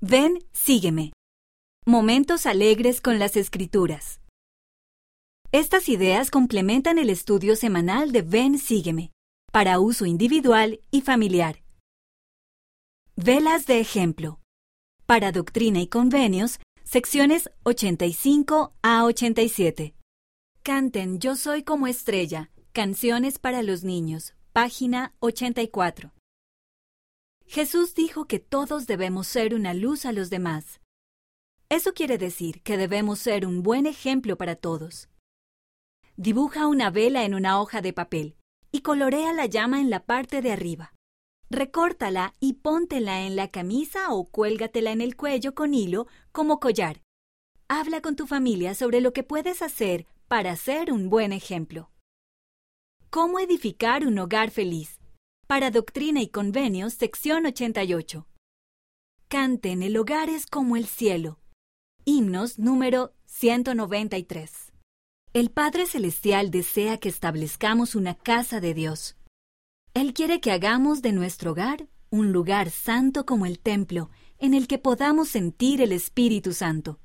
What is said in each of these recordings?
Ven, sígueme. Momentos alegres con las escrituras. Estas ideas complementan el estudio semanal de Ven, sígueme, para uso individual y familiar. Velas de ejemplo. Para Doctrina y Convenios, secciones 85 a 87. Canten Yo soy como estrella, canciones para los niños, página 84. Jesús dijo que todos debemos ser una luz a los demás. Eso quiere decir que debemos ser un buen ejemplo para todos. Dibuja una vela en una hoja de papel y colorea la llama en la parte de arriba. Recórtala y póntela en la camisa o cuélgatela en el cuello con hilo como collar. Habla con tu familia sobre lo que puedes hacer para ser un buen ejemplo. ¿Cómo edificar un hogar feliz? Para Doctrina y Convenios, sección 88. Canten, el hogar es como el cielo. Himnos número 193. El Padre Celestial desea que establezcamos una casa de Dios. Él quiere que hagamos de nuestro hogar un lugar santo como el templo, en el que podamos sentir el Espíritu Santo.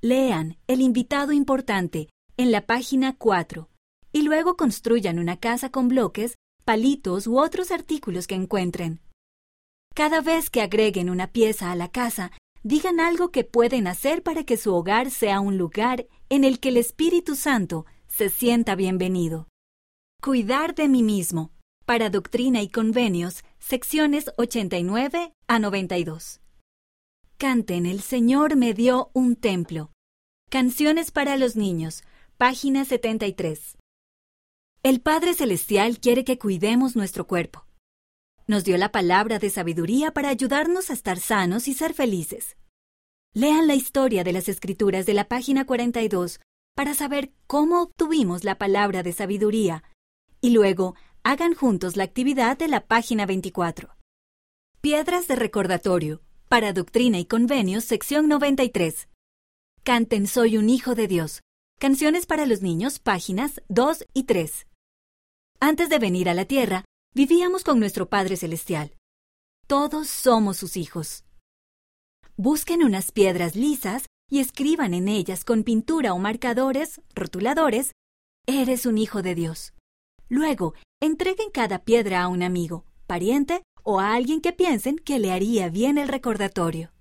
Lean El invitado importante en la página 4 y luego construyan una casa con bloques palitos u otros artículos que encuentren. Cada vez que agreguen una pieza a la casa, digan algo que pueden hacer para que su hogar sea un lugar en el que el Espíritu Santo se sienta bienvenido. Cuidar de mí mismo. Para Doctrina y Convenios, secciones 89 a 92. Canten El Señor me dio un templo. Canciones para los niños, página 73. El Padre Celestial quiere que cuidemos nuestro cuerpo. Nos dio la palabra de sabiduría para ayudarnos a estar sanos y ser felices. Lean la historia de las Escrituras de la página 42 para saber cómo obtuvimos la palabra de sabiduría y luego hagan juntos la actividad de la página 24. Piedras de recordatorio para Doctrina y Convenios, sección 93. Canten Soy un Hijo de Dios. Canciones para los niños, páginas 2 y 3. Antes de venir a la tierra, vivíamos con nuestro Padre Celestial. Todos somos sus hijos. Busquen unas piedras lisas y escriban en ellas con pintura o marcadores, rotuladores, Eres un hijo de Dios. Luego, entreguen cada piedra a un amigo, pariente o a alguien que piensen que le haría bien el recordatorio.